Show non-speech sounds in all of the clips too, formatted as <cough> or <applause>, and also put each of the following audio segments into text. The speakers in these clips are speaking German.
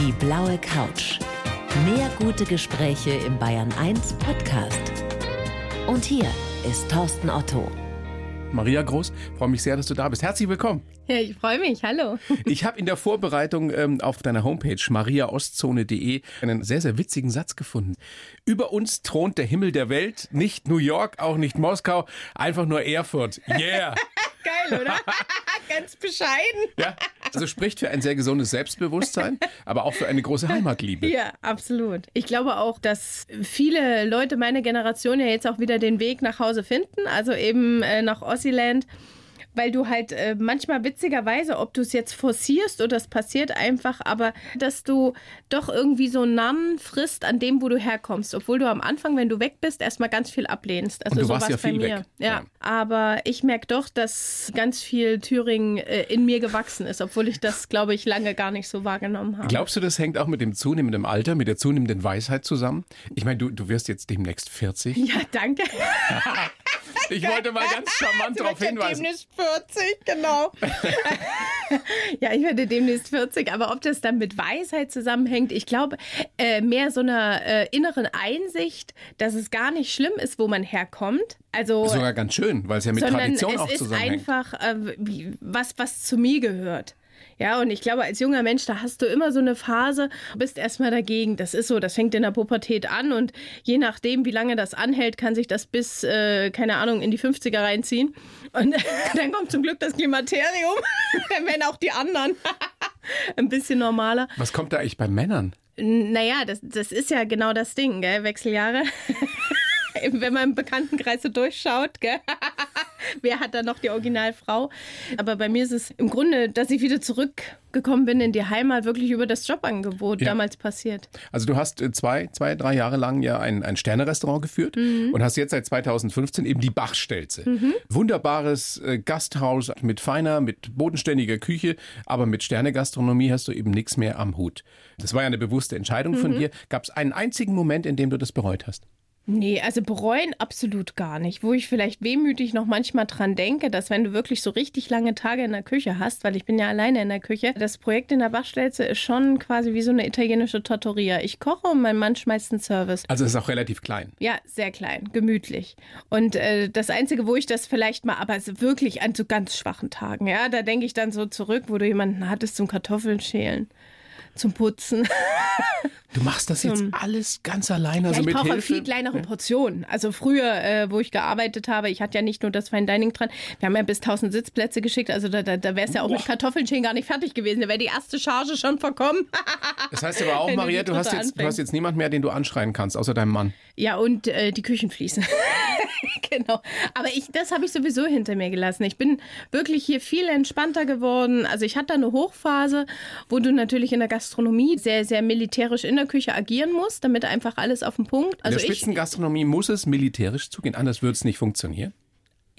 Die blaue Couch. Mehr gute Gespräche im Bayern 1 Podcast. Und hier ist Thorsten Otto. Maria Groß, freue mich sehr, dass du da bist. Herzlich willkommen. Ja, ich freue mich. Hallo. <laughs> Ich habe in der Vorbereitung ähm, auf deiner Homepage mariaostzone.de einen sehr, sehr witzigen Satz gefunden. Über uns thront der Himmel der Welt, nicht New York, auch nicht Moskau, einfach nur Erfurt. Yeah! <laughs> Geil, oder? <laughs> Ganz bescheiden. Ja, also spricht für ein sehr gesundes Selbstbewusstsein, aber auch für eine große Heimatliebe. Ja, absolut. Ich glaube auch, dass viele Leute meiner Generation ja jetzt auch wieder den Weg nach Hause finden, also eben äh, nach Ossiland weil du halt äh, manchmal witzigerweise, ob du es jetzt forcierst oder es passiert einfach, aber dass du doch irgendwie so einen Namen frisst an dem, wo du herkommst, obwohl du am Anfang, wenn du weg bist, erstmal ganz viel ablehnst. Also Und du warst ja viel bei mir. Weg. Ja. ja. aber ich merke doch, dass ganz viel Thüringen äh, in mir gewachsen ist, obwohl ich das, glaube ich, lange gar nicht so wahrgenommen habe. Glaubst du, das hängt auch mit dem zunehmenden Alter, mit der zunehmenden Weisheit zusammen? Ich meine, du, du wirst jetzt demnächst 40. Ja, danke. <laughs> <laughs> Ich wollte mal ganz charmant darauf hinweisen. Demnächst 40, genau. <laughs> ja, ich werde demnächst 40, aber ob das dann mit Weisheit zusammenhängt, ich glaube, äh, mehr so einer äh, inneren Einsicht, dass es gar nicht schlimm ist, wo man herkommt. Also, Sogar ganz schön, weil es ja mit Tradition auch Es zusammenhängt. ist einfach äh, was, was zu mir gehört. Ja, und ich glaube, als junger Mensch, da hast du immer so eine Phase, bist erstmal dagegen. Das ist so, das fängt in der Pubertät an und je nachdem, wie lange das anhält, kann sich das bis, äh, keine Ahnung, in die 50er reinziehen. Und <laughs> dann kommt zum Glück das Klimaterium, <laughs> werden auch die anderen <laughs> ein bisschen normaler. Was kommt da eigentlich bei Männern? Naja, das, das ist ja genau das Ding, gell? Wechseljahre. Wenn man im Bekanntenkreis so durchschaut, gell? <laughs> wer hat da noch die Originalfrau? Aber bei mir ist es im Grunde, dass ich wieder zurückgekommen bin in die Heimat, wirklich über das Jobangebot ja. damals passiert. Also du hast zwei, zwei, drei Jahre lang ja ein, ein Sterne-Restaurant geführt mhm. und hast jetzt seit 2015 eben die Bachstelze. Mhm. Wunderbares äh, Gasthaus mit feiner, mit bodenständiger Küche, aber mit Sternegastronomie hast du eben nichts mehr am Hut. Das war ja eine bewusste Entscheidung mhm. von dir. Gab es einen einzigen Moment, in dem du das bereut hast? Nee, also bereuen absolut gar nicht. Wo ich vielleicht wehmütig noch manchmal dran denke, dass wenn du wirklich so richtig lange Tage in der Küche hast, weil ich bin ja alleine in der Küche, das Projekt in der Bachstelze ist schon quasi wie so eine italienische Trattoria. Ich koche und mein Mann schmeißt einen Service. Also es ist auch relativ klein. Ja, sehr klein, gemütlich. Und äh, das Einzige, wo ich das vielleicht mal, aber wirklich an so ganz schwachen Tagen, ja, da denke ich dann so zurück, wo du jemanden hattest zum Kartoffeln schälen zum Putzen. Du machst das jetzt alles ganz alleine, also ja, ich mit brauche viel kleinere. Portionen. Also früher, äh, wo ich gearbeitet habe, ich hatte ja nicht nur das Fine Dining dran, wir haben ja bis 1000 Sitzplätze geschickt, also da, da, da wäre es ja auch Boah. mit Kartoffeln gar nicht fertig gewesen. Da wäre die erste Charge schon verkommen. <laughs> das heißt aber auch, Maria, du hast, jetzt, du hast jetzt niemand mehr, den du anschreien kannst, außer deinem Mann. Ja, und äh, die Küchenfliesen. <laughs> <laughs> genau. Aber ich, das habe ich sowieso hinter mir gelassen. Ich bin wirklich hier viel entspannter geworden. Also ich hatte eine Hochphase, wo du natürlich in der Gastronomie sehr, sehr militärisch in der Küche agieren musst, damit einfach alles auf den Punkt. Also in der Spitzengastronomie muss es militärisch zugehen, anders würde es nicht funktionieren.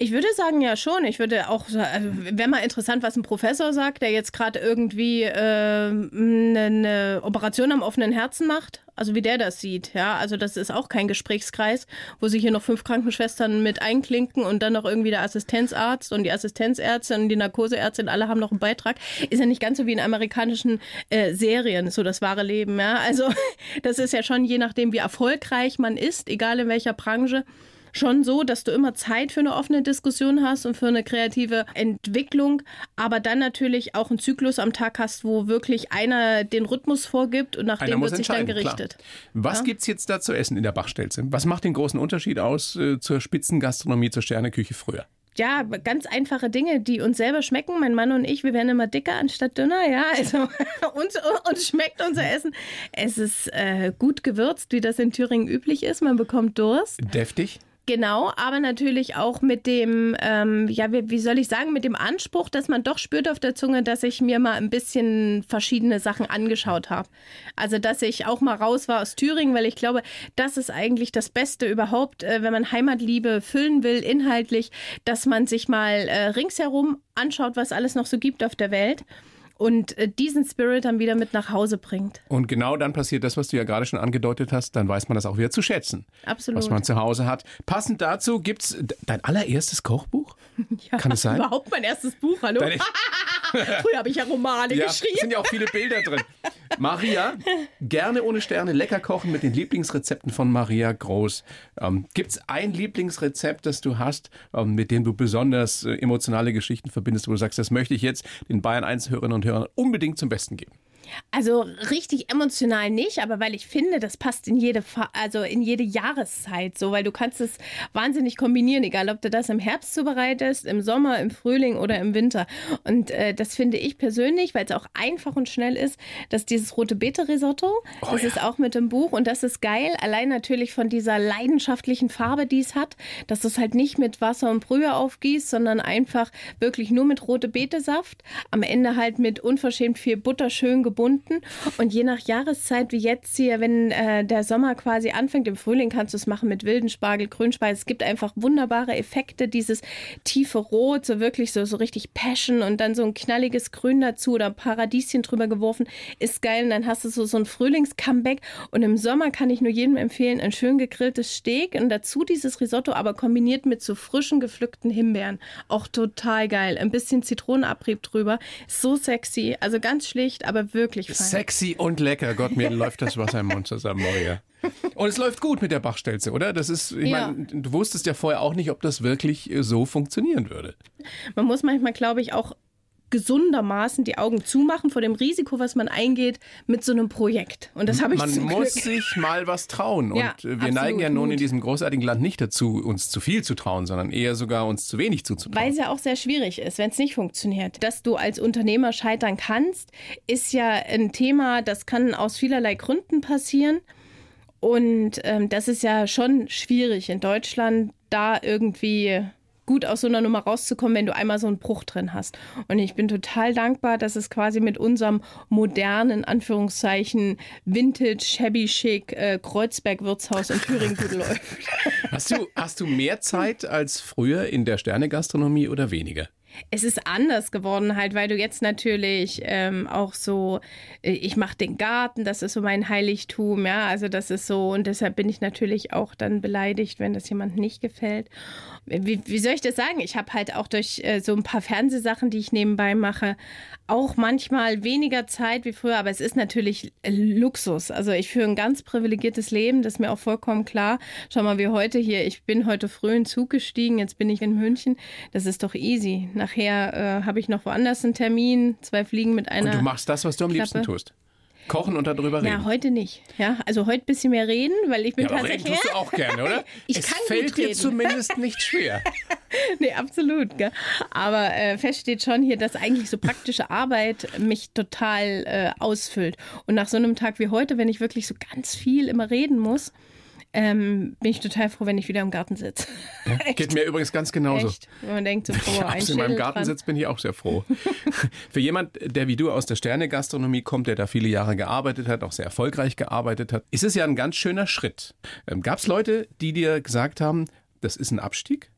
Ich würde sagen, ja schon. Ich würde auch, also, wäre mal interessant, was ein Professor sagt, der jetzt gerade irgendwie äh, eine, eine Operation am offenen Herzen macht. Also wie der das sieht, ja. Also das ist auch kein Gesprächskreis, wo sich hier noch fünf Krankenschwestern mit einklinken und dann noch irgendwie der Assistenzarzt und die Assistenzärztin und die Narkoseärztin, alle haben noch einen Beitrag. Ist ja nicht ganz so wie in amerikanischen äh, Serien, so das wahre Leben, ja. Also <laughs> das ist ja schon je nachdem, wie erfolgreich man ist, egal in welcher Branche schon so, dass du immer Zeit für eine offene Diskussion hast und für eine kreative Entwicklung, aber dann natürlich auch einen Zyklus am Tag hast, wo wirklich einer den Rhythmus vorgibt und nach einer dem wird sich dann gerichtet. Klar. Was ja? es jetzt da zu essen in der Bachstelze? Was macht den großen Unterschied aus äh, zur Spitzengastronomie, zur Sterneküche früher? ja, ganz einfache Dinge, die uns selber schmecken. Mein Mann und ich, wir werden immer dicker anstatt dünner. Ja, also <laughs> uns, uns schmeckt unser Essen. Es ist äh, gut gewürzt, wie das in Thüringen üblich ist. Man bekommt Durst. Deftig. Genau, aber natürlich auch mit dem, ähm, ja, wie, wie, soll ich sagen, mit dem Anspruch, dass man doch spürt auf der Zunge, dass ich mir mal ein bisschen verschiedene Sachen angeschaut habe. Also, dass ich auch mal raus war aus Thüringen, weil ich glaube, das ist eigentlich das Beste überhaupt, äh, wenn man Heimatliebe füllen will, inhaltlich, dass man sich mal äh, ringsherum anschaut, was alles noch so gibt auf der Welt und äh, diesen Spirit dann wieder mit nach Hause bringt. Und genau dann passiert das, was du ja gerade schon angedeutet hast, dann weiß man das auch wieder zu schätzen. Absolut. Was man zu Hause hat. Passend dazu gibt es dein allererstes Kochbuch? <laughs> Ja, Kann es sein? Überhaupt mein erstes Buch, hallo? Deine, <laughs> <laughs> Früher habe ich ja Romane Ja, geschrieben. es sind ja auch viele Bilder drin. Maria, gerne ohne Sterne, lecker kochen mit den Lieblingsrezepten von Maria Groß. Ähm, Gibt es ein Lieblingsrezept, das du hast, ähm, mit dem du besonders äh, emotionale Geschichten verbindest, wo du sagst, das möchte ich jetzt den Bayern 1 Hörerinnen und Hörern unbedingt zum Besten geben? Also richtig emotional nicht, aber weil ich finde, das passt in jede, Fa also in jede Jahreszeit so, weil du kannst es wahnsinnig kombinieren, egal ob du das im Herbst zubereitest, im Sommer, im Frühling oder im Winter. Und äh, das finde ich persönlich, weil es auch einfach und schnell ist, dass dieses rote Beete Risotto, das ja. ist auch mit im Buch und das ist geil, allein natürlich von dieser leidenschaftlichen Farbe, die es hat, dass du es halt nicht mit Wasser und Brühe aufgießt, sondern einfach wirklich nur mit rote Beete-Saft, am Ende halt mit unverschämt viel Butter schön gebunden und je nach Jahreszeit, wie jetzt hier, wenn äh, der Sommer quasi anfängt, im Frühling kannst du es machen mit wilden Spargel, Grünspeise. Es gibt einfach wunderbare Effekte, dieses tiefe Rot, so wirklich so, so richtig Passion und dann so ein knalliges Grün dazu oder ein Paradieschen drüber geworfen, ist geil. Und dann hast du so, so ein Frühlings-Comeback und im Sommer kann ich nur jedem empfehlen, ein schön gegrilltes Steak und dazu dieses Risotto, aber kombiniert mit so frischen gepflückten Himbeeren. Auch total geil. Ein bisschen Zitronenabrieb drüber. So sexy. Also ganz schlicht, aber wirklich fein. Sexy und lecker. Gott, mir <laughs> läuft das Wasser im Mund zusammen, Maria. Und es läuft gut mit der Bachstelze, oder? Das ist, ich Ja. meine, du wusstest ja vorher auch nicht, ob das wirklich so funktionieren würde. Man muss manchmal, glaube ich, auch gesundermaßen die Augen zumachen vor dem Risiko, was man eingeht mit so einem Projekt. Und das habe ich Man zum muss Glück. sich mal was trauen. Ja, und äh, wir neigen ja nun in diesem großartigen Land nicht dazu, uns zu viel zu trauen, sondern eher sogar uns zu wenig zuzutrauen. Weil es ja auch sehr schwierig ist, wenn es nicht funktioniert. Dass du als Unternehmer scheitern kannst, ist ja ein Thema, das kann aus vielerlei Gründen passieren. Und ähm, das ist ja schon schwierig in Deutschland, da irgendwie gut aus so einer Nummer rauszukommen, wenn du einmal so einen Bruch drin hast. Und ich bin total dankbar, dass es quasi mit unserem modernen, Anführungszeichen, Vintage, Shabby Chic, äh, Kreuzberg-Wirtshaus in Thüringen gut läuft. Hast du, hast du mehr Zeit als früher in der Sternegastronomie oder weniger? Es ist anders geworden, halt, weil du jetzt natürlich ähm, auch so, äh, ich mache den Garten, das ist so mein Heiligtum, ja, also das ist so und deshalb bin ich natürlich auch dann beleidigt, wenn das jemandem nicht gefällt. Wie, wie soll ich das sagen? Ich habe halt auch durch äh, so ein paar Fernsehsachen, die ich nebenbei mache, auch manchmal weniger Zeit wie früher, aber es ist natürlich äh, Luxus. Also ich führe ein ganz privilegiertes Leben, das ist mir auch vollkommen klar. Schau mal, wie heute hier, ich bin heute früh in Zug gestiegen, jetzt bin ich in München, das ist doch easy. Nachher äh, habe ich noch woanders einen Termin, zwei Fliegen mit einer. Und du machst das, was du am Klappe. liebsten tust. Kochen und darüber ja, reden. heute nicht. Ja, also heute ein bisschen mehr reden, weil ich bin Ja, aber reden tatsächlich. tust du auch gerne, oder? <laughs> Ich es kann fällt dir zumindest nicht <laughs> schwer. nee, absolut. Gell? Aber äh, fest steht schon hier, dass eigentlich so praktische Arbeit mich total äh, ausfüllt. Und nach so einem Tag wie heute, wenn ich wirklich so ganz viel immer reden muss, ähm, bin ich total froh, wenn ich wieder im Garten sitze. <laughs> Geht mir übrigens ganz genauso. Echt? Wenn man denkt so, <laughs> ich ein in meinem Garten sitze, bin ich auch sehr froh. <laughs> Für jemand, der wie du aus der Sternegastronomie kommt, der da viele Jahre gearbeitet hat, auch sehr erfolgreich gearbeitet hat, ist es ja ein ganz schöner Schritt. Ähm, Gab es Leute, die dir gesagt haben, das ist ein Abstieg?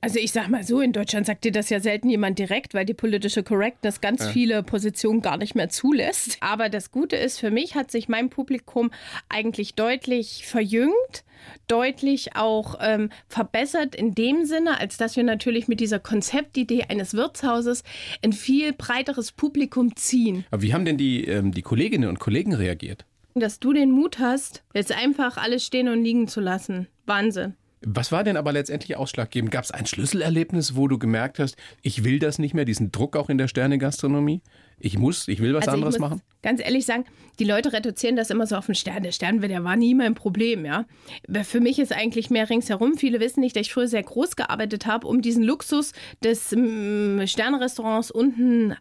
Also ich sag mal so, in Deutschland sagt dir das ja selten jemand direkt, weil die politische Correctness ganz viele Positionen gar nicht mehr zulässt. Aber das Gute ist, für mich hat sich mein Publikum eigentlich deutlich verjüngt, deutlich auch ähm, verbessert in dem Sinne, als dass wir natürlich mit dieser Konzeptidee eines Wirtshauses ein viel breiteres Publikum ziehen. Aber wie haben denn die, ähm, die Kolleginnen und Kollegen reagiert? Dass du den Mut hast, jetzt einfach alles stehen und liegen zu lassen. Wahnsinn. Was war denn aber letztendlich ausschlaggebend? Gab es ein Schlüsselerlebnis, wo du gemerkt hast, ich will das nicht mehr, diesen Druck auch in der Sternegastronomie? Ich muss, ich will was Also ich anderes muss machen? Ganz ehrlich sagen, die Leute reduzieren das immer so auf den Stern. Der Stern, der war nie mein Problem, ja. Für mich ist eigentlich mehr ringsherum. Viele wissen nicht, dass ich früher sehr groß gearbeitet habe, um diesen Luxus des mm, Sternrestaurants unten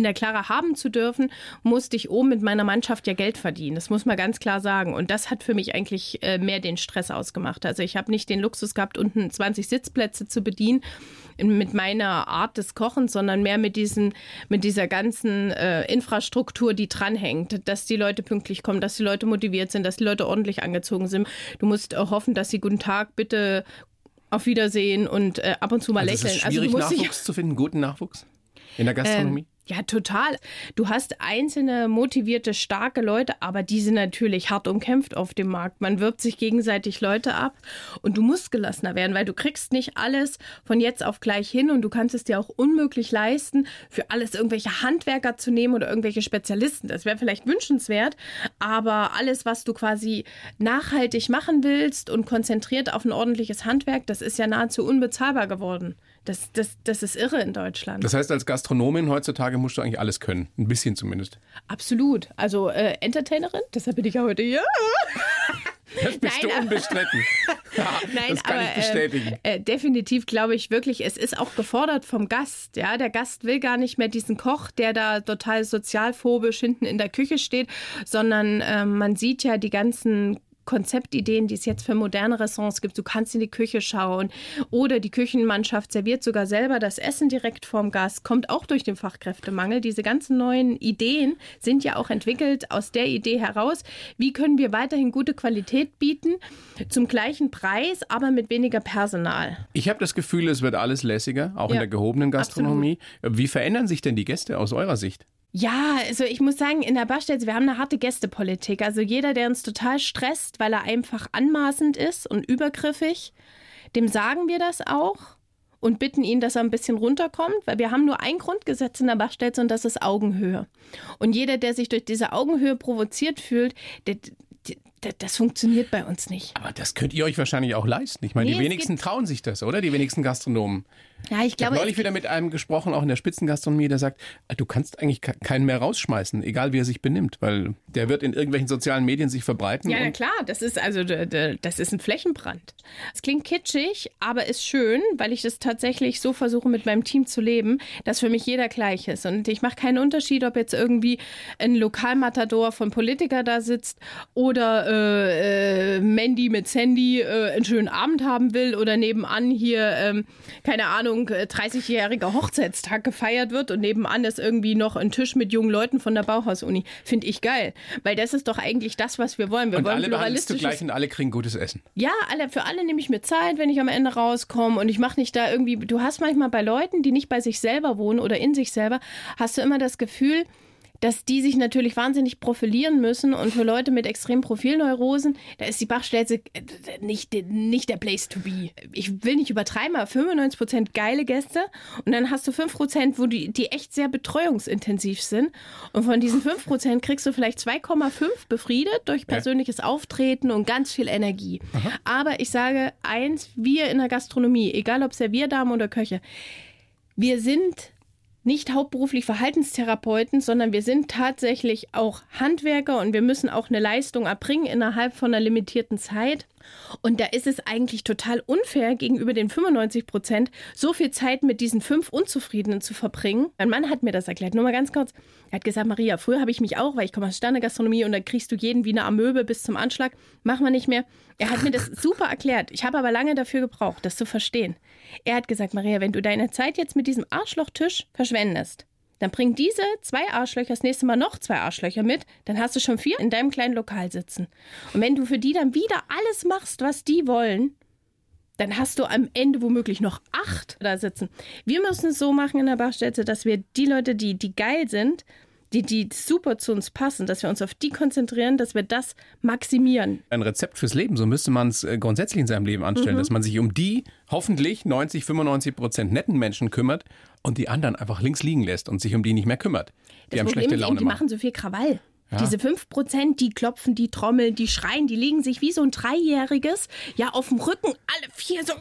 in der Clara haben zu dürfen, musste ich oben mit meiner Mannschaft ja Geld verdienen. Das muss man ganz klar sagen. Und das hat für mich eigentlich äh, mehr den Stress ausgemacht. Also ich habe nicht den Luxus gehabt, unten 20 Sitzplätze zu bedienen mit meiner Art des Kochens, sondern mehr mit diesen, mit dieser ganzen äh, Infrastruktur, die dranhängt, dass die Leute pünktlich kommen, dass die Leute motiviert sind, dass die Leute ordentlich angezogen sind. Du musst hoffen, dass sie guten Tag, bitte auf Wiedersehen und äh, ab und zu mal Also es lächeln. ist Also schwierig, du musst Nachwuchs zu finden, guten Nachwuchs in der Gastronomie? Ja, total. Du hast einzelne motivierte, starke Leute, aber die sind natürlich hart umkämpft auf dem Markt. Man wirbt sich gegenseitig Leute ab und du musst gelassener werden, weil du kriegst nicht alles von jetzt auf gleich hin und du kannst es dir auch unmöglich leisten, für alles irgendwelche Handwerker zu nehmen oder irgendwelche Spezialisten. Das wäre vielleicht wünschenswert, aber alles, was du quasi nachhaltig machen willst und konzentriert auf ein ordentliches Handwerk, das ist ja nahezu unbezahlbar geworden. Das, das, das ist irre in Deutschland. Das heißt, als Gastronomin heutzutage musst du eigentlich alles können. Ein bisschen zumindest. Absolut. Also äh, Entertainerin, deshalb bin ich ja heute hier. <laughs> Das bist Nein, du unbestritten. <laughs> Ja, Nein, das kann aber, ich bestätigen. Äh, äh, definitiv glaube ich wirklich, es ist auch gefordert vom Gast. Ja, der Gast will gar nicht mehr diesen Koch, der da total sozialphobisch hinten in der Küche steht, sondern äh, man sieht ja die ganzen Konzeptideen, die es jetzt für moderne Restaurants gibt. Du kannst in die Küche schauen oder die Küchenmannschaft serviert sogar selber das Essen direkt vorm Gast. Kommt auch durch den Fachkräftemangel. Diese ganzen neuen Ideen sind ja auch entwickelt aus der Idee heraus, wie können wir weiterhin gute Qualität bieten zum gleichen Preis, aber mit weniger Personal. Ich habe das Gefühl, es wird alles lässiger, auch ja, in der gehobenen Gastronomie. Absolut. Wie verändern sich denn die Gäste aus eurer Sicht? Ja, also ich muss sagen, in der Bastelze, wir haben eine harte Gästepolitik. Also jeder, der uns total stresst, weil er einfach anmaßend ist und übergriffig, dem sagen wir das auch und bitten ihn, dass er ein bisschen runterkommt, weil wir haben nur ein Grundgesetz in der Bastelze und das ist Augenhöhe. Und jeder, der sich durch diese Augenhöhe provoziert fühlt, der, das funktioniert bei uns nicht. Aber das könnt ihr euch wahrscheinlich auch leisten. Ich meine, nee, die wenigsten trauen sich das, oder? Die wenigsten Gastronomen. Ja, ich glaube. Ich habe neulich wieder mit einem gesprochen, auch in der Spitzengastronomie, der sagt, du kannst eigentlich keinen mehr rausschmeißen, egal wie er sich benimmt, weil der wird in irgendwelchen sozialen Medien sich verbreiten. Ja, na klar, das ist also das ist ein Flächenbrand. Es klingt kitschig, aber ist schön, weil ich das tatsächlich so versuche mit meinem Team zu leben, dass für mich jeder gleich ist und ich mache keinen Unterschied, ob jetzt irgendwie ein Lokalmatador von Politiker da sitzt oder äh, äh, Mandy mit Sandy äh, einen schönen Abend haben will oder nebenan hier ähm, keine Ahnung Ahnung, 30-jähriger äh, Hochzeitstag gefeiert wird und nebenan ist irgendwie noch ein Tisch mit jungen Leuten von der Bauhaus-Uni. Finde ich geil. Weil das ist doch eigentlich das, was wir wollen. Wir und wollen alle du gleich und alle kriegen gutes Essen. Ja, alle, für alle nehme ich mir Zeit, wenn ich am Ende rauskomme und ich mache nicht da irgendwie, du hast manchmal bei Leuten, die nicht bei sich selber wohnen oder in sich selber, hast du immer das Gefühl, dass die sich natürlich wahnsinnig profilieren müssen und für Leute mit extremen Profilneurosen, da ist die Bachstelze äh, nicht, nicht der Place to be. Ich will nicht übertreiben, aber 95 Prozent geile Gäste und dann hast du 5 Prozent, wo die, die echt sehr betreuungsintensiv sind und von diesen 5 Prozent kriegst du vielleicht 2,5 befriedet durch persönliches ja. Auftreten und ganz viel Energie. Aha. Aber ich sage eins, wir in der Gastronomie, egal ob Servierdamen oder Köche, wir sind nicht hauptberuflich Verhaltenstherapeuten, sondern wir sind tatsächlich auch Handwerker und wir müssen auch eine Leistung erbringen innerhalb von einer limitierten Zeit. Und da ist es eigentlich total unfair, gegenüber den 95 Prozent so viel Zeit mit diesen fünf Unzufriedenen zu verbringen. Mein Mann hat mir das erklärt. Nur mal ganz kurz. Er hat gesagt, Maria, früher habe ich mich auch, weil ich komme aus Sternegastronomie und da kriegst du jeden wie eine Amöbe bis zum Anschlag. Machen wir nicht mehr. Er hat mir das <laughs> super erklärt. Ich habe aber lange dafür gebraucht, das zu verstehen. Er hat gesagt, Maria, wenn du deine Zeit jetzt mit diesem Arschlochtisch verschwendest, dann bring diese zwei Arschlöcher das nächste Mal noch zwei Arschlöcher mit, dann hast du schon vier in deinem kleinen Lokal sitzen. Und wenn du für die dann wieder alles machst, was die wollen, dann hast du am Ende womöglich noch acht da sitzen. Wir müssen es so machen in der Bachstätte, dass wir die Leute, die, die geil sind, die, die super zu uns passen, dass wir uns auf die konzentrieren, dass wir das maximieren. Ein Rezept fürs Leben, so müsste man es äh, grundsätzlich in seinem Leben anstellen, mhm. dass man sich um die hoffentlich 90, 95 Prozent netten Menschen kümmert und die anderen einfach links liegen lässt und sich um die nicht mehr kümmert. Die das haben Problem schlechte Laune. Ist eben, die machen so viel Krawall. Ja. Diese 5%, die klopfen, die trommeln, die schreien, die legen sich wie so ein Dreijähriges, ja, auf dem Rücken, alle vier so,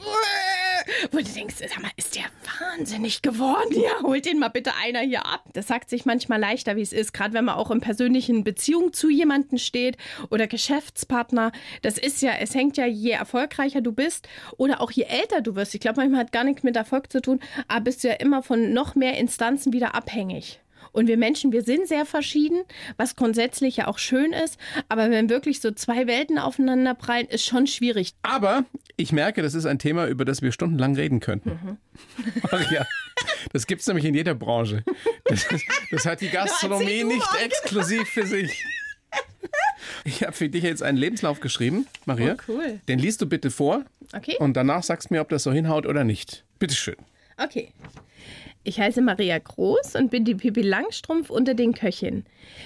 wo du denkst, sag mal, ist der wahnsinnig geworden? Ja, holt den mal bitte einer hier ab. Das sagt sich manchmal leichter, wie es ist, gerade wenn man auch in persönlichen Beziehungen zu jemandem steht oder Geschäftspartner. Das ist ja, es hängt ja, je erfolgreicher du bist oder auch je älter du wirst. Ich glaube, manchmal hat gar nichts mit Erfolg zu tun, aber bist du ja immer von noch mehr Instanzen wieder abhängig. Und wir Menschen, wir sind sehr verschieden, was grundsätzlich ja auch schön ist. Aber wenn wirklich so zwei Welten aufeinander prallen, ist schon schwierig. Aber ich merke, das ist ein Thema, über das wir stundenlang reden könnten. Mhm. <laughs> Ja, das gibt es nämlich in jeder Branche. Das, das hat die <laughs> Gastronomie nicht exklusiv für sich. Ich habe für dich jetzt einen Lebenslauf geschrieben, Maria. Oh, cool. Den liest du bitte vor. Okay. Und danach sagst du mir, ob das so hinhaut oder nicht. Bitteschön. Okay. Ich heiße Maria Groß und bin die Pippi Langstrumpf unter den Köchinnen.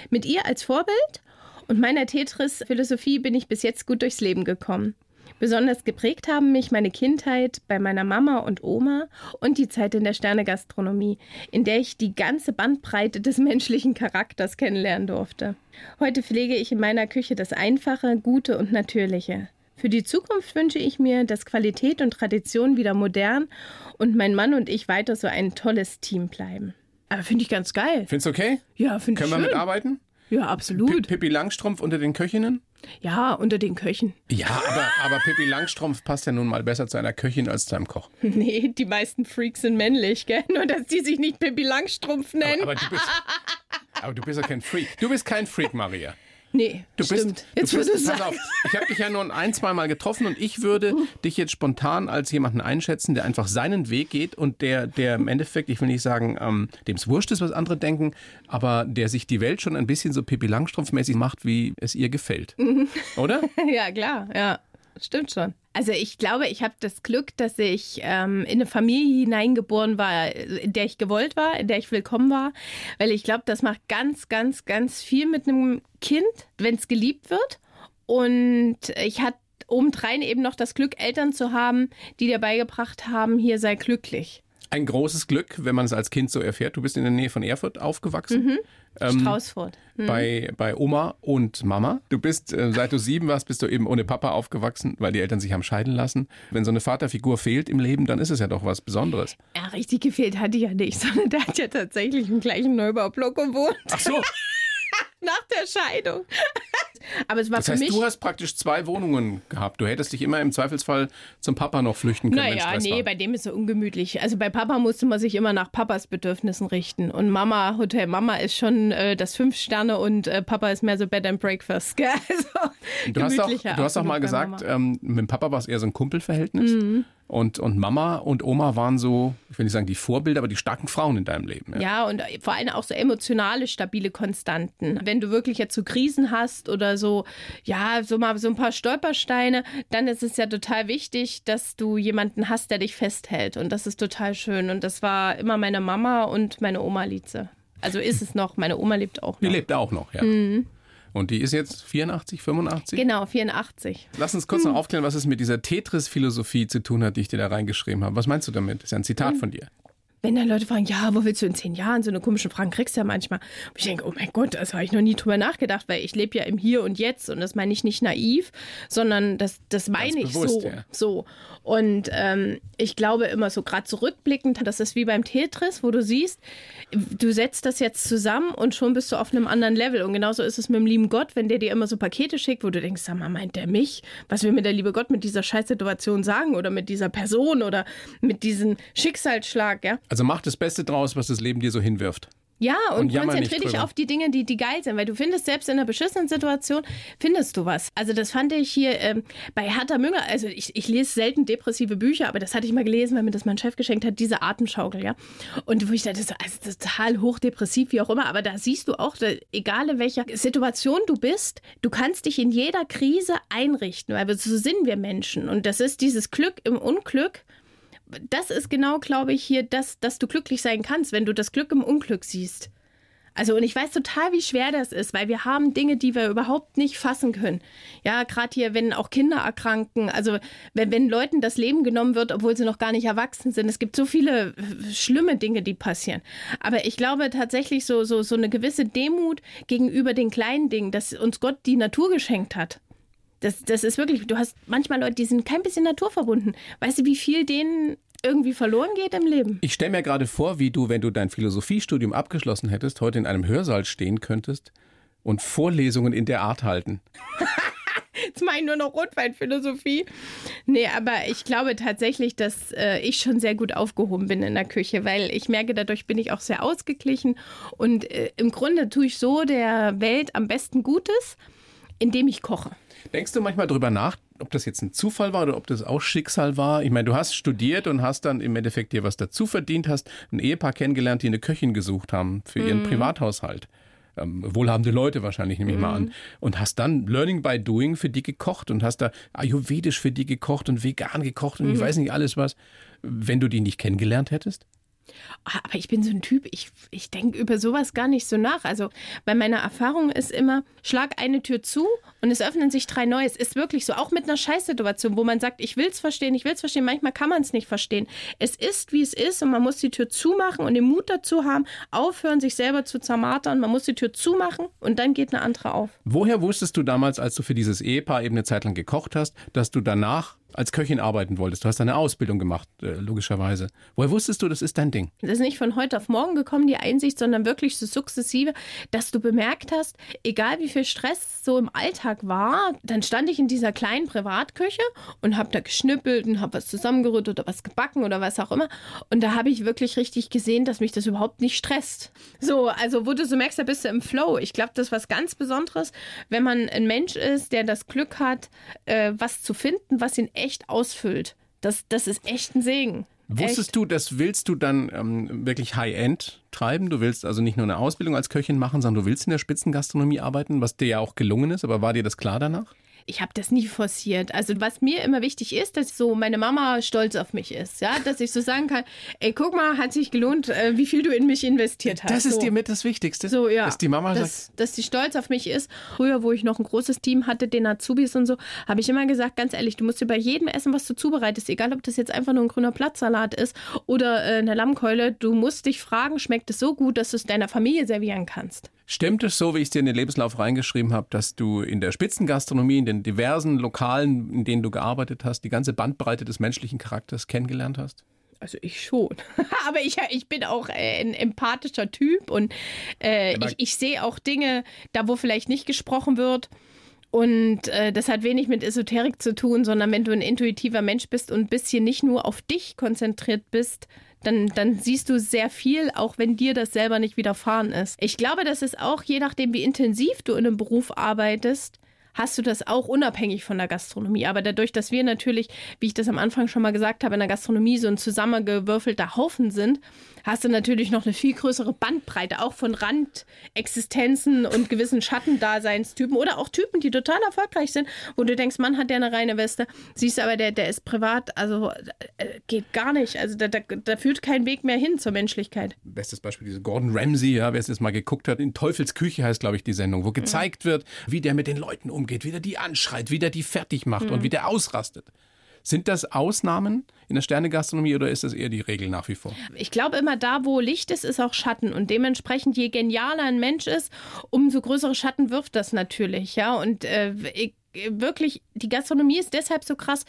Mit ihr als Vorbild und meiner Tetris-Philosophie bin ich bis jetzt gut durchs Leben gekommen. Besonders geprägt haben mich meine Kindheit bei meiner Mama und Oma und die Zeit in der Sternegastronomie, in der ich die ganze Bandbreite des menschlichen Charakters kennenlernen durfte. Heute pflege ich in meiner Küche das Einfache, Gute und Natürliche. Für die Zukunft wünsche ich mir, dass Qualität und Tradition wieder modern und mein Mann und ich weiter so ein tolles Team bleiben. Aber finde ich ganz geil. Findest du okay? Ja, finde ich Können wir schön. mitarbeiten? Ja, absolut. Pippi Langstrumpf unter den Köchinnen? Ja, unter den Köchen. Ja, aber, aber Pippi Langstrumpf passt ja nun mal besser zu einer Köchin als zu einem Koch. <laughs> Nee, die meisten Freaks sind männlich, gell? Nur, dass die sich nicht Pippi Langstrumpf nennen. Aber du bist, aber du bist ja kein Freak. Du bist kein Freak, Maria. Nee, Du stimmt. bist, Jetzt du wirst bist, pass sagen. auf, ich habe dich ja nur ein, zwei Mal getroffen und ich würde dich jetzt spontan als jemanden einschätzen, der einfach seinen Weg geht und der, der im Endeffekt, ich will nicht sagen, ähm, dem es wurscht ist, was andere denken, aber der sich die Welt schon ein bisschen so Pippi Langstrumpf-mäßig macht, wie es ihr gefällt. Mhm. Oder? <laughs> Ja, klar, ja. Stimmt schon. Also ich glaube, ich habe das Glück, dass ich ähm, in eine Familie hineingeboren war, in der ich gewollt war, in der ich willkommen war. Weil ich glaube, das macht ganz, ganz, ganz viel mit einem Kind, wenn es geliebt wird. Und ich hatte obendrein eben noch das Glück, Eltern zu haben, die dir beigebracht haben, hier sei glücklich. Ein großes Glück, wenn man es als Kind so erfährt. Du bist in der Nähe von Erfurt aufgewachsen. Ähm, Straußfurt. bei, bei Oma und Mama. Du bist, äh, seit du sieben warst, bist du eben ohne Papa aufgewachsen, weil die Eltern sich haben scheiden lassen. Wenn so eine Vaterfigur fehlt im Leben, dann ist es ja doch was Besonderes. Ja, richtig gefehlt hatte ich ja nicht, sondern der hat ja tatsächlich im gleichen Neubaublock gewohnt. Ach so, <laughs> Nach der Scheidung. <laughs> Aber es war das für heißt, mich. du hast praktisch zwei Wohnungen gehabt. Du hättest dich immer im Zweifelsfall zum Papa noch flüchten können, Naja, nee, war. bei dem ist es ungemütlich. Also bei Papa musste man sich immer nach Papas Bedürfnissen richten. Und Mama, Hotel Mama ist schon äh, das Fünf Sterne und äh, Papa ist mehr so Bed and Breakfast. <laughs> Gell? Also, Du hast auch, du hast auch mal gesagt, ähm, mit Papa war es eher so ein Kumpelverhältnis. Und, und Mama und Oma waren so, ich will nicht sagen die Vorbilder, aber die starken Frauen in deinem Leben. Ja. Ja, und vor allem auch so emotionale, stabile Konstanten. Wenn du wirklich jetzt so Krisen hast oder so, ja, so mal so ein paar Stolpersteine, dann ist es ja total wichtig, dass du jemanden hast, der dich festhält. Und das ist total schön. Und das war immer meine Mama und meine Oma Lize. Also ist es noch. Meine Oma lebt auch Die noch. lebt auch noch, ja. Und die ist jetzt 84, 85? Genau, 84. Lass uns kurz noch aufklären, was es mit dieser Tetris-Philosophie zu tun hat, die ich dir da reingeschrieben habe. Was meinst du damit? Das ist ja ein Zitat von dir. Wenn dann Leute fragen, ja, wo willst du in zehn Jahren? So eine komische Fragen kriegst du ja manchmal. Und ich denke, oh mein Gott, das habe ich noch nie drüber nachgedacht, weil ich lebe ja im Hier und Jetzt und das meine ich nicht naiv, sondern das, das meine ich bewusst, so. ja. so. Und ähm, ich glaube immer so gerade zurückblickend, das ist wie beim Tetris, wo du siehst, du setzt das jetzt zusammen und schon bist du auf einem anderen Level. Und genauso ist es mit dem lieben Gott, wenn der dir immer so Pakete schickt, wo du denkst, sag mal, meint der mich? Was will mir der liebe Gott mit dieser Scheißsituation sagen oder mit dieser Person oder mit diesem Schicksalsschlag, ja? Also mach das Beste draus, was das Leben dir so hinwirft. Ja, und, Und jammer konzentrier nicht dich drüber. auf die Dinge, die, die geil sind, weil du findest selbst in einer beschissenen Situation, findest du was. Also das fand ich hier ähm, bei Hertha Münger, also ich, ich lese selten depressive Bücher, aber das hatte ich mal gelesen, weil mir das mein Chef geschenkt hat, diese Atemschaukel, ja. Und wo ich dachte, so, also das ist total hochdepressiv, wie auch immer, aber da siehst du auch, da, egal in welcher Situation du bist, du kannst dich in jeder Krise einrichten, weil so sind wir Menschen. Und das ist dieses Glück im Unglück, das ist genau, glaube ich, hier, das, dass du glücklich sein kannst, wenn du das Glück im Unglück siehst. Also, und ich weiß total, wie schwer das ist, weil wir haben Dinge, die wir überhaupt nicht fassen können. Ja, gerade hier, wenn auch Kinder erkranken, also wenn, wenn Leuten das Leben genommen wird, obwohl sie noch gar nicht erwachsen sind. Es gibt so viele äh, schlimme Dinge, die passieren. Aber ich glaube tatsächlich so, so, so eine gewisse Demut gegenüber den kleinen Dingen, dass uns Gott die Natur geschenkt hat. Das, das ist wirklich, du hast manchmal Leute, die sind kein bisschen naturverbunden. Weißt du, wie viel denen irgendwie verloren geht im Leben? Ich stelle mir gerade vor, wie du, wenn du dein Philosophiestudium abgeschlossen hättest, heute in einem Hörsaal stehen könntest und Vorlesungen in der Art halten. <laughs> Jetzt mache ich nur noch Rotweinphilosophie. Nee, aber ich glaube tatsächlich, dass äh, ich schon sehr gut aufgehoben bin in der Küche, weil ich merke, dadurch bin ich auch sehr ausgeglichen. Und äh, im Grunde tue ich so der Welt am besten Gutes, indem ich koche. Denkst du manchmal drüber nach, ob das jetzt ein Zufall war oder ob das auch Schicksal war? Ich meine, du hast studiert und hast dann im Endeffekt dir was dazu verdient, hast ein Ehepaar kennengelernt, die eine Köchin gesucht haben für ihren Privathaushalt. Ähm, wohlhabende Leute wahrscheinlich, nehme ich mal an. Und hast dann Learning by Doing für die gekocht und hast da Ayurvedisch für die gekocht und vegan gekocht und ich weiß nicht alles was. Wenn du die nicht kennengelernt hättest? Ah, aber ich bin so ein Typ, ich, ich denke über sowas gar nicht so nach. Also, weil meine Erfahrung ist immer, schlag eine Tür zu und es öffnen sich drei neue. Es ist wirklich so, auch mit einer Scheißsituation, wo man sagt, ich will es verstehen, ich will es verstehen. Manchmal kann man es nicht verstehen. Es ist, wie es ist und man muss die Tür zumachen und den Mut dazu haben, aufhören, sich selber zu zermartern. Man muss die Tür zumachen und dann geht eine andere auf. Woher wusstest du damals, als du für dieses Ehepaar eben eine Zeit lang gekocht hast, dass du danach als Köchin arbeiten wolltest. Du hast eine Ausbildung gemacht, äh, logischerweise. Woher wusstest du, das ist dein Ding? Das ist nicht von heute auf morgen gekommen, die Einsicht, sondern wirklich so sukzessive, dass du bemerkt hast, egal wie viel Stress so im Alltag war, dann stand ich in dieser kleinen Privatküche und habe da geschnippelt und habe was zusammengerührt oder was gebacken oder was auch immer. Und da habe ich wirklich richtig gesehen, dass mich das überhaupt nicht stresst. So, also wo du so merkst, da bist du im Flow. Ich glaube, das ist was ganz Besonderes, wenn man ein Mensch ist, der das Glück hat, äh, was zu finden, was ihn echt ausfüllt. Das, das ist echt ein Segen. Wusstest echt. du, das willst du dann ähm, wirklich High-End treiben? Du willst also nicht nur eine Ausbildung als Köchin machen, sondern du willst in der Spitzengastronomie arbeiten, was dir ja auch gelungen ist, aber war dir das klar danach? Ich habe das nie forciert. Also was mir immer wichtig ist, dass so meine Mama stolz auf mich ist, ja, dass ich so sagen kann, ey, guck mal, hat sich gelohnt, äh, wie viel du in mich investiert hast. Das ist so. dir mit das Wichtigste. So ja, dass die Mama dass, sagt, dass sie stolz auf mich ist. Früher, wo ich noch ein großes Team hatte, den Azubis und so, habe ich immer gesagt, ganz ehrlich, du musst dir bei jedem Essen, was du zubereitest, egal ob das jetzt einfach nur ein grüner Platzsalat ist oder äh, eine Lammkeule, du musst dich fragen, schmeckt es so gut, dass du es deiner Familie servieren kannst. Stimmt es so, wie ich es dir in den Lebenslauf reingeschrieben habe, dass du in der Spitzengastronomie, in den diversen Lokalen, in denen du gearbeitet hast, die ganze Bandbreite des menschlichen Charakters kennengelernt hast? Also ich schon. <laughs> Aber ich, ich bin auch äh, ein empathischer Typ und äh, ich, ich sehe auch Dinge, da wo vielleicht nicht gesprochen wird. Und äh, das hat wenig mit Esoterik zu tun, sondern wenn du ein intuitiver Mensch bist und ein bisschen nicht nur auf dich konzentriert bist, dann, dann siehst du sehr viel, auch wenn dir das selber nicht widerfahren ist. Ich glaube, das ist auch, je nachdem, wie intensiv du in einem Beruf arbeitest, hast du das auch unabhängig von der Gastronomie. Aber dadurch, dass wir natürlich, wie ich das am Anfang schon mal gesagt habe, in der Gastronomie so ein zusammengewürfelter Haufen sind, hast du natürlich noch eine viel größere Bandbreite, auch von Randexistenzen und gewissen Schattendaseinstypen oder auch Typen, die total erfolgreich sind, wo du denkst, Mann hat der eine reine Weste, siehst aber, der, der ist privat, also äh, geht gar nicht. Also da, da, da führt kein Weg mehr hin zur Menschlichkeit. Bestes Beispiel, diese Gordon Ramsay, ja, wer es jetzt mal geguckt hat, in Teufels Küche heißt, glaube ich, die Sendung, wo gezeigt mhm. wird, wie der mit den Leuten umgeht, wie der die anschreit, wie der die fertig macht mhm. und wie der ausrastet. Sind das Ausnahmen in der Sternegastronomie oder ist das eher die Regel nach wie vor? Ich glaube immer, da wo Licht ist, ist auch Schatten. Und dementsprechend, je genialer ein Mensch ist, umso größere Schatten wirft das natürlich. Ja, und äh, ich, wirklich, die Gastronomie ist deshalb so krass,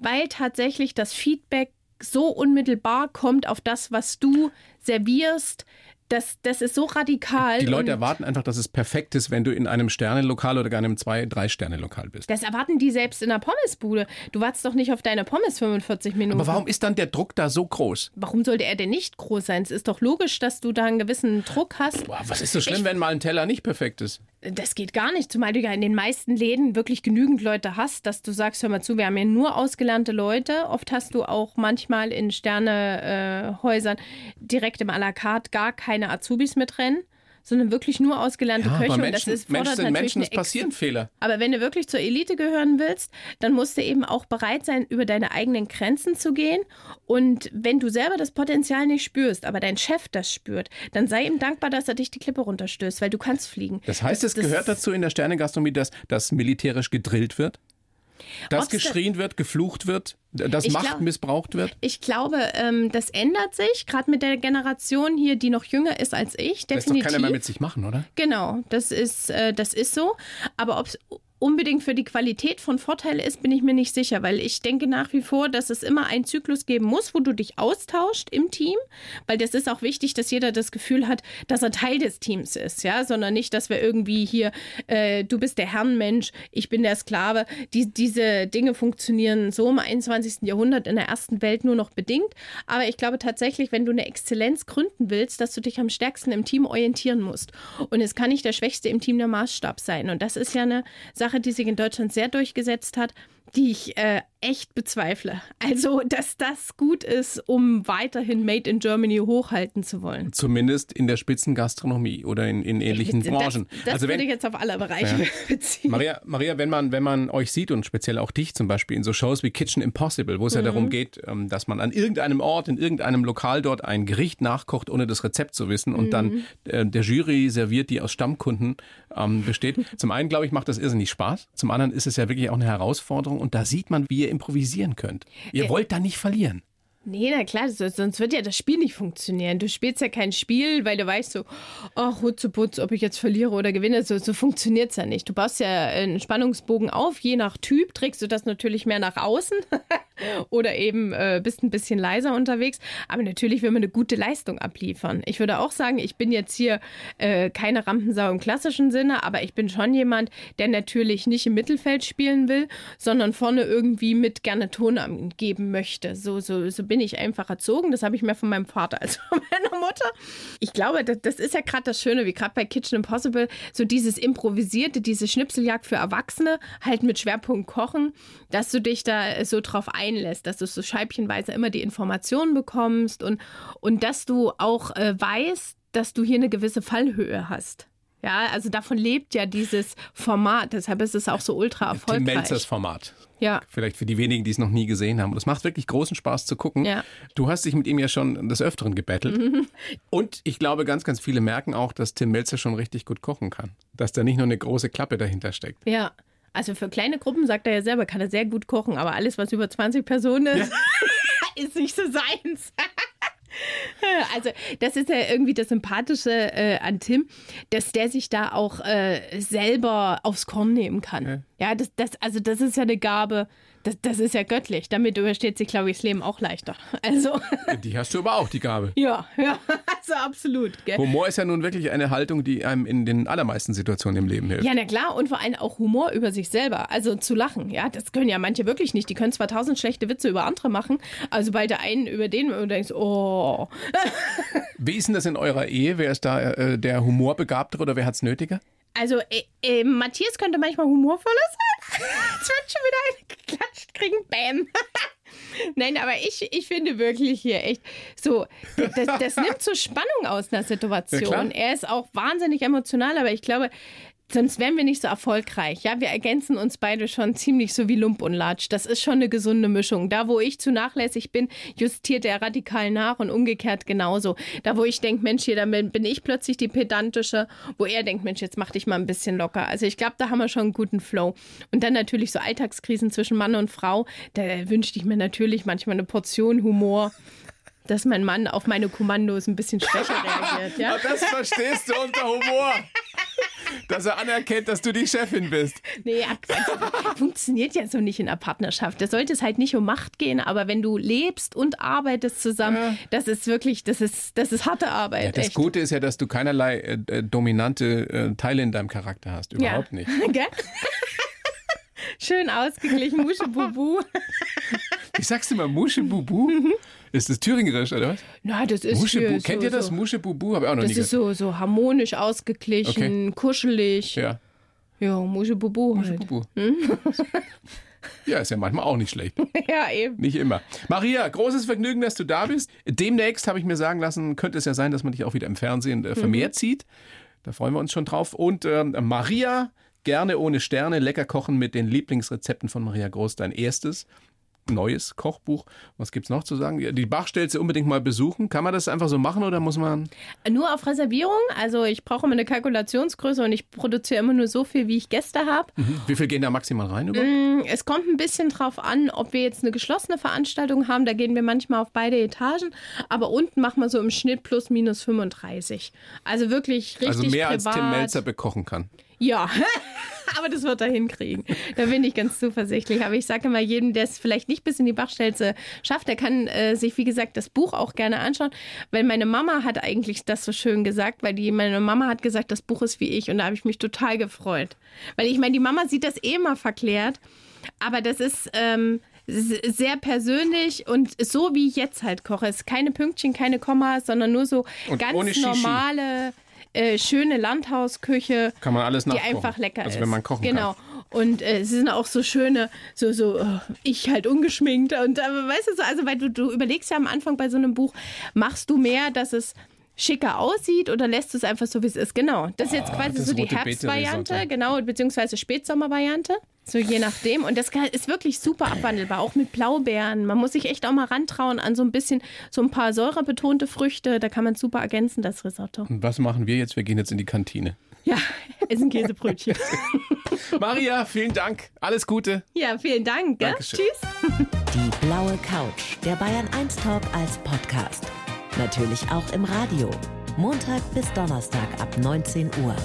weil tatsächlich das Feedback so unmittelbar kommt auf das, was du servierst, das, das ist so radikal. Die Leute erwarten einfach, dass es perfekt ist, wenn du in einem Sternelokal oder gar einem Zwei-, Drei-Sterne-Lokal bist. Das erwarten die selbst in der Pommesbude. Du wartest doch nicht auf deine Pommes 45 Minuten. Aber warum ist dann der Druck da so groß? Warum sollte er denn nicht groß sein? Es ist doch logisch, dass du da einen gewissen Druck hast. Boah, was ist so schlimm, ich, wenn mal ein Teller nicht perfekt ist? Das geht gar nicht, zumal du ja in den meisten Läden wirklich genügend Leute hast, dass du sagst, hör mal zu, wir haben ja nur ausgelernte Leute. Oft hast du auch manchmal in Sternehäusern äh, direkt im à la carte gar keine Azubis mit rennen sondern wirklich nur ausgelernte ja, Köche. Aber Menschen, und das ist, Menschen sind Menschen, es passieren Fehler. Aber wenn du wirklich zur Elite gehören willst, dann musst du eben auch bereit sein, über deine eigenen Grenzen zu gehen. Und wenn du selber das Potenzial nicht spürst, aber dein Chef das spürt, dann sei ihm dankbar, dass er dich die Klippe runterstößt, weil du kannst fliegen. Das heißt, das, es gehört dazu in der Sternegastronomie, dass, dass militärisch gedrillt wird? Dass Ob's geschrien wird, geflucht wird, dass Macht glaub, missbraucht wird? Ich glaube, ähm, das ändert sich, gerade mit der Generation hier, die noch jünger ist als ich. Definitiv. Das ist doch keiner mehr mit sich machen, oder? Genau, das ist, äh, das ist so. Aber ob es unbedingt für die Qualität von Vorteil ist, bin ich mir nicht sicher, weil ich denke nach wie vor, dass es immer einen Zyklus geben muss, wo du dich austauscht im Team, weil das ist auch wichtig, dass jeder das Gefühl hat, dass er Teil des Teams ist, ja, sondern nicht, dass wir irgendwie hier, äh, du bist der Herrenmensch, ich bin der Sklave. Die, diese Dinge funktionieren so im 21. Jahrhundert in der ersten Welt nur noch bedingt, aber ich glaube tatsächlich, wenn du eine Exzellenz gründen willst, dass du dich am stärksten im Team orientieren musst und es kann nicht der Schwächste im Team der Maßstab sein und das ist ja eine Sache, Sache, die sich in Deutschland sehr durchgesetzt hat, die ich äh, echt bezweifle. Also, dass das gut ist, um weiterhin Made in Germany hochhalten zu wollen. Zumindest in der Spitzengastronomie oder in, in ähnlichen das, Branchen. Das also würde wenn, ich jetzt auf alle Bereiche Ja. <laughs> beziehen. Maria, Maria, wenn man, wenn man euch sieht und speziell auch dich zum Beispiel in so Shows wie Kitchen Impossible, wo es ja Mhm. darum geht, ähm, dass man an irgendeinem Ort, in irgendeinem Lokal dort ein Gericht nachkocht, ohne das Rezept zu wissen und Mhm. dann äh, der Jury serviert, die aus Stammkunden ähm, besteht. Zum einen, glaube ich, macht das irrsinnig Spaß. Zum anderen ist es ja wirklich auch eine Herausforderung und da sieht man, wie ihr improvisieren könnt. Ihr wollt da nicht verlieren. Nee, na klar, so- sonst wird ja das Spiel nicht funktionieren. Du spielst ja kein Spiel, weil du weißt so, ach, Hutzeputz, ob ich jetzt verliere oder gewinne, so, so funktioniert es ja nicht. Du baust ja einen Spannungsbogen auf, je nach Typ trägst du das natürlich mehr nach außen <laughs> oder eben äh, bist ein bisschen leiser unterwegs. Aber natürlich will man eine gute Leistung abliefern. Ich würde auch sagen, ich bin jetzt hier äh, keine Rampensau im klassischen Sinne, aber ich bin schon jemand, der natürlich nicht im Mittelfeld spielen will, sondern vorne irgendwie mit gerne Ton angeben möchte. So, so, so bin ich einfach erzogen. Das habe ich mehr von meinem Vater als von <laughs> meiner Mutter. Ich glaube, das, das ist ja gerade das Schöne, wie gerade bei Kitchen Impossible, so dieses Improvisierte, diese Schnipseljagd für Erwachsene, halt mit Schwerpunkt Kochen, dass du dich da so drauf einlässt, dass du so scheibchenweise immer die Informationen bekommst und, und dass du auch äh, weißt, dass du hier eine gewisse Fallhöhe hast. Ja, also davon lebt ja dieses Format, deshalb ist es auch so ultra Tim erfolgreich. Melzers Format. Ja. Vielleicht für die wenigen, die es noch nie gesehen haben. Und es macht wirklich großen Spaß zu gucken. Ja. Du hast dich mit ihm ja schon des Öfteren gebettelt. Und ich glaube, ganz, ganz viele merken auch, dass Tim Melzer schon richtig gut kochen kann. Dass da nicht nur eine große Klappe dahinter steckt. Ja. Also für kleine Gruppen, sagt er ja selber, kann er sehr gut kochen, aber alles, was über 20 Personen ist, <laughs> ist nicht so seins. <laughs> Also, das ist ja irgendwie das Sympathische äh, an Tim, dass der sich da auch äh, selber aufs Korn nehmen kann. Ja, das, das, also das ist ja eine Gabe, das, das ist ja göttlich. Damit übersteht sich, glaube ich, das Leben auch leichter. <laughs> Also, Die hast du aber auch, die Gabe. ja, ja, <laughs> also absolut. Gell? Humor ist ja nun wirklich eine Haltung, die einem in den allermeisten Situationen im Leben hilft. Ja, na klar, und vor allem auch Humor über sich selber, also zu lachen. Ja, das können ja manche wirklich nicht. Die können zwar tausend schlechte Witze über andere machen, also bei der einen über den und du denkst, oh. <laughs> Wie ist denn das in eurer Ehe? Wer ist da äh, der Humorbegabtere oder wer hat's nötiger? Also, äh, äh, Matthias könnte manchmal humorvoller sein. <laughs> Jetzt wird schon wieder eine geklatscht kriegen. Bam. <laughs> Nein, aber ich, ich finde wirklich hier echt so, das, das <laughs> nimmt so Spannung aus einer Ja, Situation. klar. er ist auch wahnsinnig emotional, aber ich glaube, sonst wären wir nicht so erfolgreich. Ja, wir ergänzen uns beide schon ziemlich so wie Lump und Latsch. Das ist schon eine gesunde Mischung. Da, wo ich zu nachlässig bin, justiert er radikal nach und umgekehrt genauso. Da, wo ich denke, Mensch, hier, bin bin ich plötzlich die pedantische, wo er denkt, Mensch, jetzt mach dich mal ein bisschen locker. Also ich glaube, da haben wir schon einen guten Flow. Und dann natürlich so Alltagskrisen zwischen Mann und Frau. Da wünschte ich mir natürlich manchmal eine Portion Humor. Dass mein Mann auf meine Kommandos ein bisschen schwächer reagiert. Ja? Das verstehst du unter Humor. Dass er anerkennt, dass du die Chefin bist. Nee, ja, Quatsch. funktioniert ja so nicht in einer Partnerschaft. Da sollte es halt nicht um Macht gehen, aber wenn du lebst und arbeitest zusammen, das ist wirklich, das ist, das ist harte Arbeit. Ja, das echt. Gute ist ja, dass du keinerlei äh, äh, dominante äh, Teile in deinem Charakter hast. Überhaupt ja. nicht. <laughs> Gell? Schön ausgeglichen, Muschebubu. Wie sagst du mal Muschebubu? Ist das thüringerisch, oder was? Na, das ist Muschebu hier Kennt so, ihr das? So. Muschebubu? Habe ich auch noch Das nie ist gehört. so, so harmonisch ausgeglichen, kuschelig. Ja, Ja, Muschebubu halt. Muschebubu. <laughs> Ja, ist ja manchmal auch nicht schlecht. <laughs> Ja, eben. Nicht immer. Maria, großes Vergnügen, dass du da bist. Demnächst habe ich mir sagen lassen, könnte es ja sein, dass man dich auch wieder im Fernsehen äh, vermehrt sieht. Da freuen wir uns schon drauf. Und ähm, Maria, gerne ohne Sterne, lecker kochen mit den Lieblingsrezepten von Maria Groß, dein erstes neues Kochbuch. Was gibt's noch zu sagen? Die Bachstelze unbedingt mal besuchen. Kann man das einfach so machen oder muss man? Nur auf Reservierung. Also ich brauche immer eine Kalkulationsgröße und ich produziere immer nur so viel, wie ich Gäste habe. Wie viel gehen da maximal rein? Über? Es kommt ein bisschen drauf an, ob wir jetzt eine geschlossene Veranstaltung haben. Da gehen wir manchmal auf beide Etagen. Aber unten machen wir so im Schnitt plus minus 35. Also wirklich richtig Also mehr als privat. Tim Melzer bekochen kann. Ja, <laughs> aber das wird er hinkriegen. Da bin ich ganz zuversichtlich. Aber ich sage immer jedem, der es vielleicht nicht bis in die Bachstelze schafft, der kann äh, sich, wie gesagt, das Buch auch gerne anschauen. Weil meine Mama hat eigentlich das so schön gesagt, weil die, meine Mama hat gesagt, das Buch ist wie ich. Und da habe ich mich total gefreut. Weil ich meine, die Mama sieht das eh immer verklärt. Aber das ist... Ähm, sehr persönlich und so wie ich jetzt halt koche. Es ist keine Pünktchen, keine Kommas, sondern nur so Und ganz ohne Shishi. Äh, schöne Landhausküche Kann man alles die nachkochen. einfach lecker also ist. wenn man kochen genau. kann. Und äh, es sind auch so schöne, so, so, oh, ich halt ungeschminkt. Und äh, weißt du so, also weil du, du überlegst ja am Anfang bei so einem Buch, machst du mehr, dass es schicker aussieht oder lässt du es einfach so, wie es ist? Genau. Das ist jetzt Oh, quasi so die Herbstvariante, genau, beziehungsweise Spätsommervariante. So je nachdem. Und das ist wirklich super abwandelbar, auch mit Blaubeeren. Man muss sich echt auch mal rantrauen an so ein bisschen, so ein paar säurebetonte Früchte. Da kann man super ergänzen, das Risotto. Und was machen wir jetzt? Wir gehen jetzt in die Kantine. Ja, <laughs> essen Käsebrötchen. <laughs> Maria, vielen Dank. Alles Gute. ja, vielen Dank. Tschüss. Die blaue Couch, der Bayern 1 Talk als Podcast. Natürlich auch im Radio. Montag bis Donnerstag ab 19 Uhr.